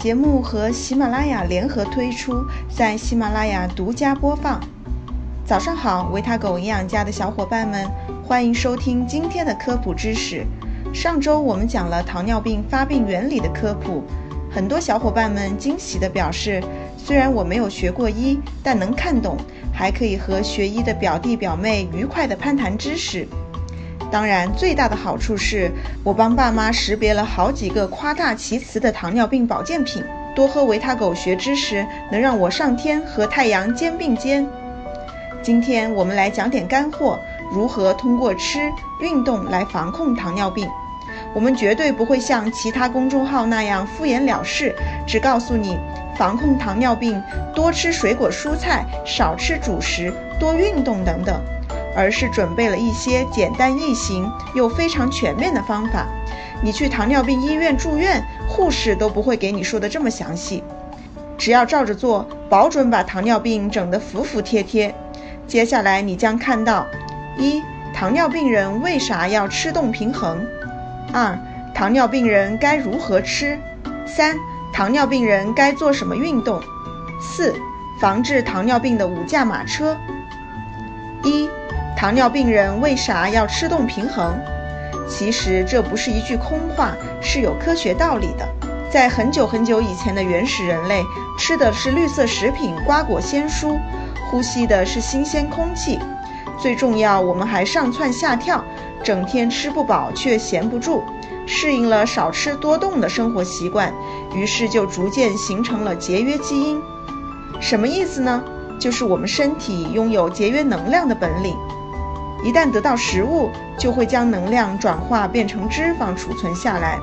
节目和喜马拉雅联合推出，在喜马拉雅独家播放。早上好，维他狗营养家的小伙伴们，欢迎收听今天的科普知识。上周我们讲了糖尿病发病原理的科普，很多小伙伴们惊喜地表示，虽然我没有学过医，但能看懂，还可以和学医的表弟表妹愉快地攀谈知识。当然，最大的好处是我帮爸妈识别了好几个夸大其词的糖尿病保健品。多喝维他狗学知识，能让我上天和太阳肩并肩。今天我们来讲点干货，如何通过吃、运动来防控糖尿病。我们绝对不会像其他公众号那样敷衍了事，只告诉你防控糖尿病，多吃水果蔬菜，少吃主食，多运动等等。而是准备了一些简单易行又非常全面的方法。你去糖尿病医院住院，护士都不会给你说的这么详细。只要照着做，保准把糖尿病整得服服帖帖。接下来你将看到：一、糖尿病人为啥要吃动平衡；二、糖尿病人该如何吃；三、糖尿病人该做什么运动；四、防治糖尿病的五驾马车。一糖尿病人为啥要吃动平衡？其实这不是一句空话，是有科学道理的。在很久很久以前的原始人类，吃的是绿色食品、瓜果鲜蔬，呼吸的是新鲜空气。最重要，我们还上蹿下跳，整天吃不饱却闲不住，适应了少吃多动的生活习惯，于是就逐渐形成了节约基因。什么意思呢？就是我们身体拥有节约能量的本领。一旦得到食物，就会将能量转化变成脂肪储存下来。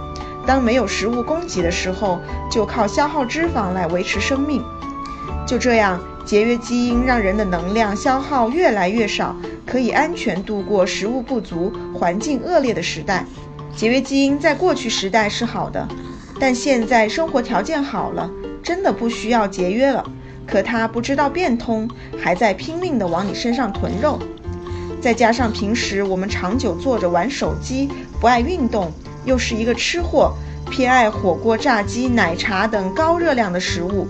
当没有食物供给的时候，就靠消耗脂肪来维持生命。就这样，节约基因让人的能量消耗越来越少，可以安全度过食物不足、环境恶劣的时代。节约基因在过去时代是好的，但现在生活条件好了，真的不需要节约了。可他不知道变通，还在拼命地往你身上囤肉。再加上平时我们长久坐着玩手机，不爱运动，又是一个吃货，偏爱火锅、炸鸡、奶茶等高热量的食物，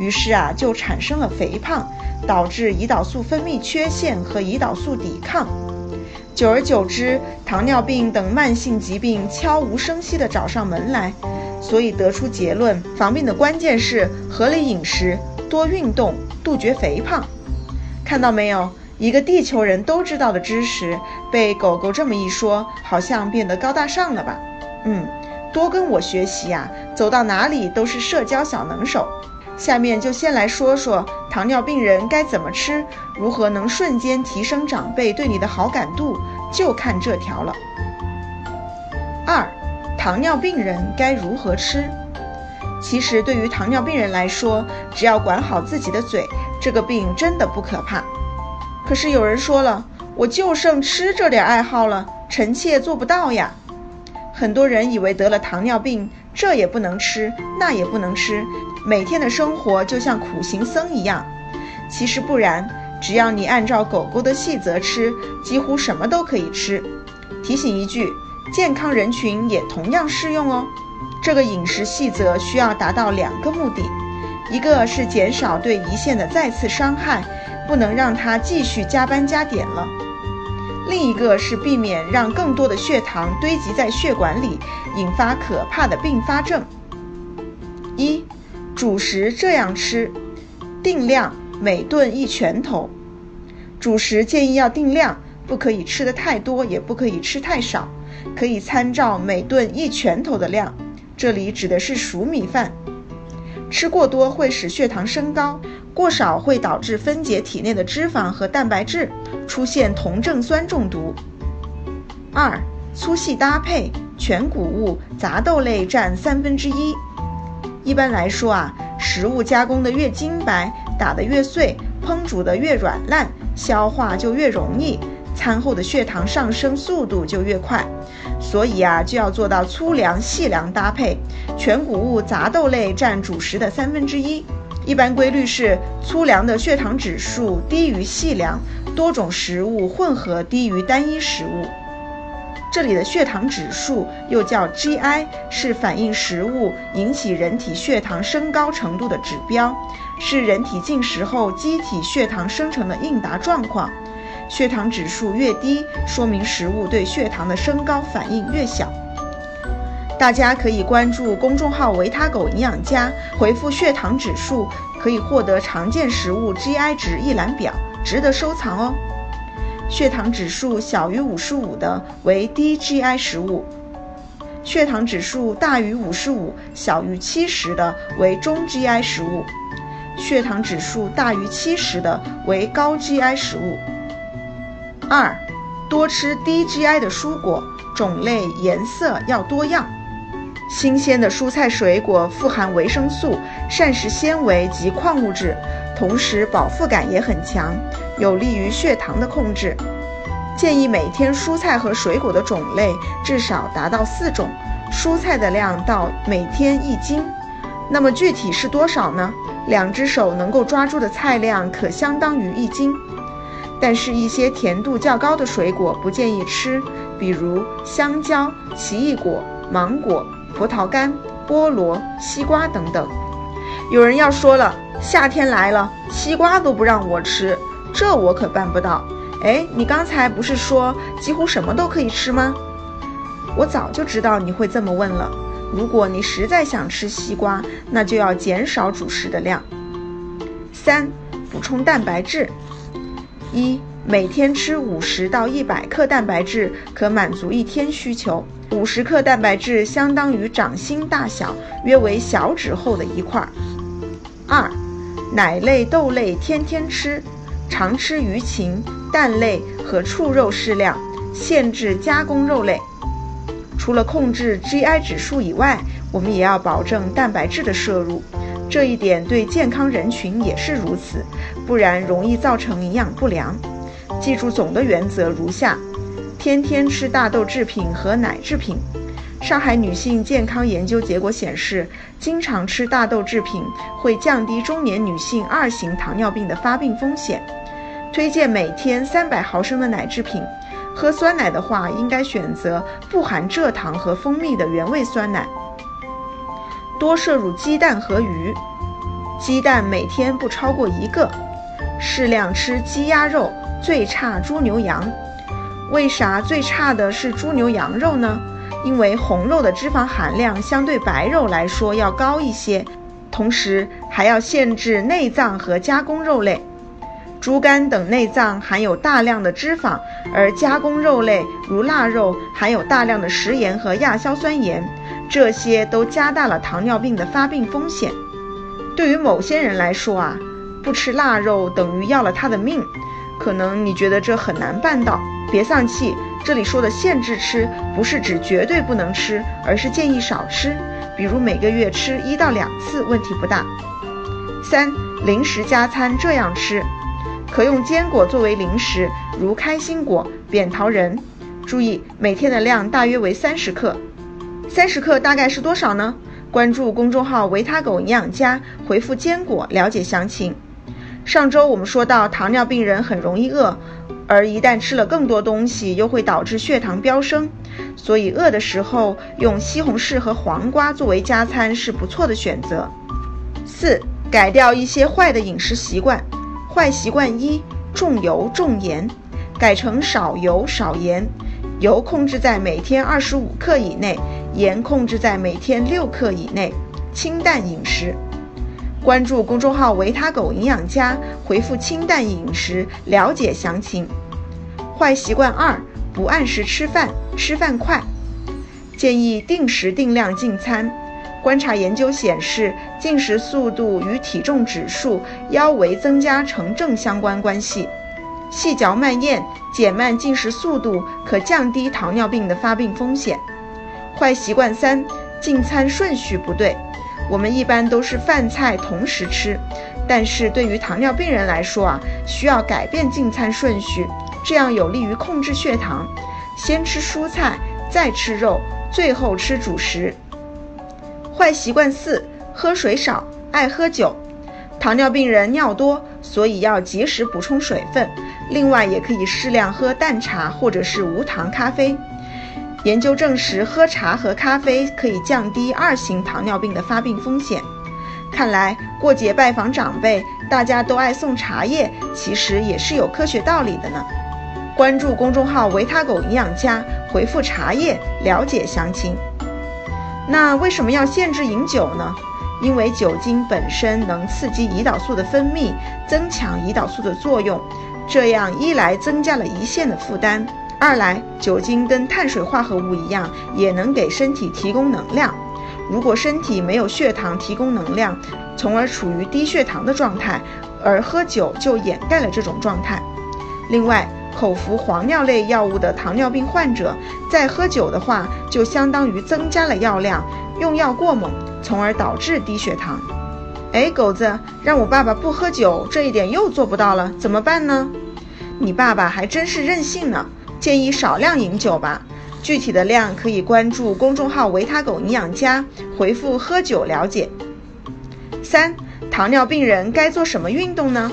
于是啊，就产生了肥胖，导致胰岛素分泌缺陷和胰岛素抵抗。久而久之，糖尿病等慢性疾病悄无声息地找上门来。所以得出结论，防病的关键是合理饮食、多运动、杜绝肥胖。看到没有？一个地球人都知道的知识，被狗狗这么一说，好像变得高大上了吧？嗯，多跟我学习呀，走到哪里都是社交小能手。下面就先来说说糖尿病人该怎么吃，如何能瞬间提升长辈对你的好感度，就看这条了。二，糖尿病人该如何吃？其实对于糖尿病人来说，只要管好自己的嘴，这个病真的不可怕。可是有人说了，我就剩吃这点爱好了，臣妾做不到呀。很多人以为得了糖尿病，这也不能吃，那也不能吃，每天的生活就像苦行僧一样。其实不然，只要你按照狗狗的细则吃，几乎什么都可以吃。提醒一句，健康人群也同样适用哦。这个饮食细则需要达到两个目的，一个是减少对胰腺的再次伤害。不能让他继续加班加点了。另一个是避免让更多的血糖堆积在血管里，引发可怕的并发症。一，主食这样吃，定量，每顿一拳头。主食建议要定量，不可以吃的太多，也不可以吃太少，可以参照每顿一拳头的量。这里指的是熟米饭。吃过多会使血糖升高。过少会导致分解体内的脂肪和蛋白质，出现酮症酸中毒。二、粗细搭配，全谷物、杂豆类占三分之一。一般来说啊，食物加工的越精白，打得越碎，烹煮的越软烂，消化就越容易，餐后的血糖上升速度就越快。所以啊，就要做到粗粮、细粮搭配，全谷物、杂豆类占主食的三分之一。一般规律是粗粮的血糖指数低于细粮，多种食物混合低于单一食物。这里的血糖指数又叫 GI，是反映食物引起人体血糖升高程度的指标，是人体进食后机体血糖生成的应答状况。血糖指数越低，说明食物对血糖的升高反应越小。大家可以关注公众号“维他狗营养家”，回复“血糖指数”，可以获得常见食物 GI 值一览表，值得收藏哦。血糖指数小于五十五的为低 GI 食物，血糖指数大于五十五、小于七十的为中 GI 食物，血糖指数大于七十的为高 GI 食物。二，多吃低 GI 的蔬果，种类、颜色要多样。新鲜的蔬菜水果富含维生素、膳食纤维及矿物质，同时饱腹感也很强，有利于血糖的控制。建议每天蔬菜和水果的种类至少达到四种，蔬菜的量到每天一斤。那么具体是多少呢？两只手能够抓住的菜量可相当于一斤。但是，一些甜度较高的水果不建议吃，比如香蕉、奇异果、芒果。葡萄干、菠萝、西瓜等等。有人要说了，夏天来了，西瓜都不让我吃，这我可办不到。哎，你刚才不是说几乎什么都可以吃吗？我早就知道你会这么问了。如果你实在想吃西瓜，那就要减少主食的量。三、补充蛋白质。一、每天吃五十到一百克蛋白质，可满足一天需求。五十克蛋白质相当于掌心大小，约为小指厚的一块。二，奶类、豆类天天吃，常吃鱼禽、蛋类和畜肉适量，限制加工肉类。除了控制 GI 指数以外，我们也要保证蛋白质的摄入，这一点对健康人群也是如此，不然容易造成营养不良。记住总的原则如下。天天吃大豆制品和奶制品。上海女性健康研究结果显示，经常吃大豆制品会降低中年女性二型糖尿病的发病风险。推荐每天三百毫升的奶制品。喝酸奶的话，应该选择不含蔗糖和蜂蜜的原味酸奶。多摄入鸡蛋和鱼，鸡蛋每天不超过一个。适量吃鸡鸭肉，最差猪牛羊。为啥最差的是猪牛羊肉呢？因为红肉的脂肪含量相对白肉来说要高一些，同时还要限制内脏和加工肉类。猪肝等内脏含有大量的脂肪，而加工肉类如腊肉含有大量的食盐和亚硝酸盐，这些都加大了糖尿病的发病风险。对于某些人来说啊，不吃腊肉等于要了他的命。可能你觉得这很难办到，别丧气。这里说的限制吃，不是指绝对不能吃，而是建议少吃，比如每个月吃一到两次，问题不大。三、零食加餐这样吃，可用坚果作为零食，如开心果、扁桃仁。注意每天的量大约为三十克。三十克大概是多少呢？关注公众号“维他狗营养家”，回复“坚果”了解详情。上周我们说到，糖尿病人很容易饿，而一旦吃了更多东西，又会导致血糖飙升。所以饿的时候用西红柿和黄瓜作为加餐是不错的选择。四、改掉一些坏的饮食习惯。坏习惯一：重油重盐，改成少油少盐，油控制在每天二十五克以内，盐控制在每天六克以内，清淡饮食。关注公众号“维他狗营养家”，回复“清淡饮食”了解详情。坏习惯二：不按时吃饭，吃饭快。建议定时定量进餐。观察研究显示，进食速度与体重指数、腰围增加呈正相关关系。细嚼慢咽，减慢进食速度，可降低糖尿病的发病风险。坏习惯三：进餐顺序不对。我们一般都是饭菜同时吃，但是对于糖尿病人来说啊，需要改变进餐顺序，这样有利于控制血糖。先吃蔬菜，再吃肉，最后吃主食。坏习惯四：喝水少，爱喝酒。糖尿病人尿多，所以要及时补充水分。另外，也可以适量喝淡茶或者是无糖咖啡。研究证实，喝茶和咖啡可以降低二型糖尿病的发病风险。看来过节拜访长辈，大家都爱送茶叶，其实也是有科学道理的呢。关注公众号“维他狗营养家”，回复“茶叶”了解详情。那为什么要限制饮酒呢？因为酒精本身能刺激胰岛素的分泌，增强胰岛素的作用，这样一来增加了胰腺的负担，二来酒精跟碳水化合物一样，也能给身体提供能量。如果身体没有血糖提供能量，从而处于低血糖的状态，而喝酒就掩盖了这种状态。另外，口服黄尿类药物的糖尿病患者，在喝酒的话，就相当于增加了药量，用药过猛，从而导致低血糖。哎，狗子，让我爸爸不喝酒，这一点又做不到了，怎么办呢？你爸爸还真是任性呢，建议少量饮酒吧。具体的量可以关注公众号“维他狗营养家”，回复“喝酒”了解。三、糖尿病人该做什么运动呢？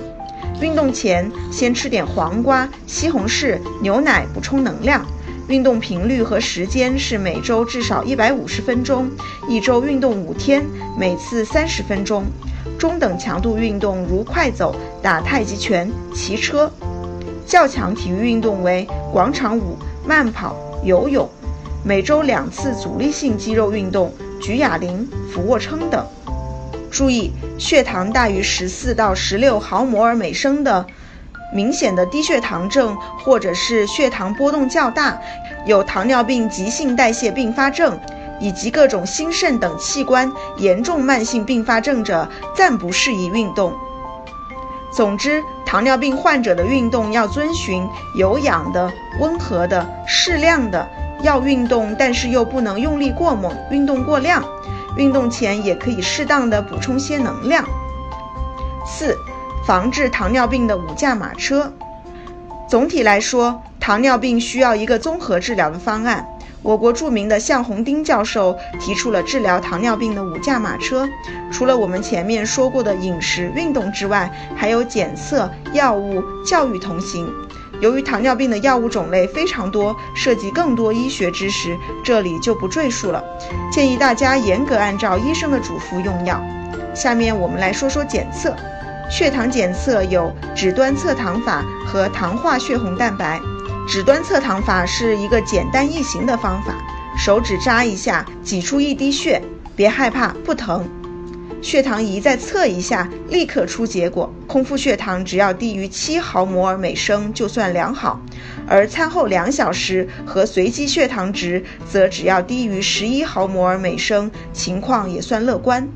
运动前先吃点黄瓜、西红柿、牛奶补充能量。运动频率和时间是每周至少一百五十分钟，一周运动五天，每次三十分钟。中等强度运动如快走、打太极拳、骑车。较强体育运动为广场舞、慢跑。游泳，每周两次阻力性肌肉运动，举哑铃、俯卧撑等。注意，血糖大于十四到十六毫摩尔每升的明显的低血糖症，或者是血糖波动较大，有糖尿病急性代谢并发症，以及各种心肾等器官严重慢性并发症者，暂不适宜运动。总之，糖尿病患者的运动要遵循有氧的、温和的、适量的，要运动，但是又不能用力过猛、运动过量。运动前也可以适当的补充些能量。四、防治糖尿病的五驾马车。总体来说，糖尿病需要一个综合治疗的方案。我国著名的向红丁教授提出了治疗糖尿病的五驾马车，除了我们前面说过的饮食、运动之外，还有检测、药物、教育同行。由于糖尿病的药物种类非常多，涉及更多医学知识，这里就不赘述了。建议大家严格按照医生的嘱咐用药。下面我们来说说检测，血糖检测有指端测糖法和糖化血红蛋白。指端测糖法是一个简单易行的方法，手指扎一下，挤出一滴血，别害怕，不疼。血糖仪再测一下，立刻出结果。空腹血糖只要低于七毫摩尔每升就算良好，而餐后两小时和随机血糖值则只要低于十一毫摩尔每升，情况也算乐观。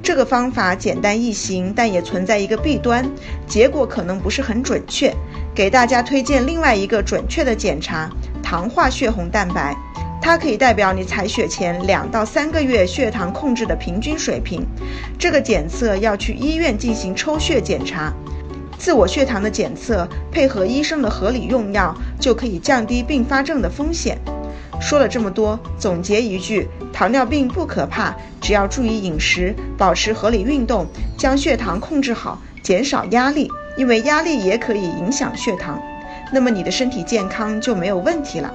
这个方法简单易行，但也存在一个弊端，结果可能不是很准确。给大家推荐另外一个准确的检查——糖化血红蛋白，它可以代表你采血前两到三个月血糖控制的平均水平。这个检测要去医院进行抽血检查，自我血糖的检测配合医生的合理用药，就可以降低并发症的风险。说了这么多，总结一句：糖尿病不可怕，只要注意饮食，保持合理运动，将血糖控制好，减少压力，因为压力也可以影响血糖。那么你的身体健康就没有问题了。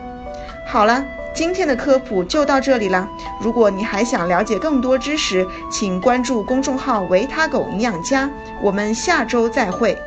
好了，今天的科普就到这里了。如果你还想了解更多知识，请关注公众号“维他狗营养家”。我们下周再会。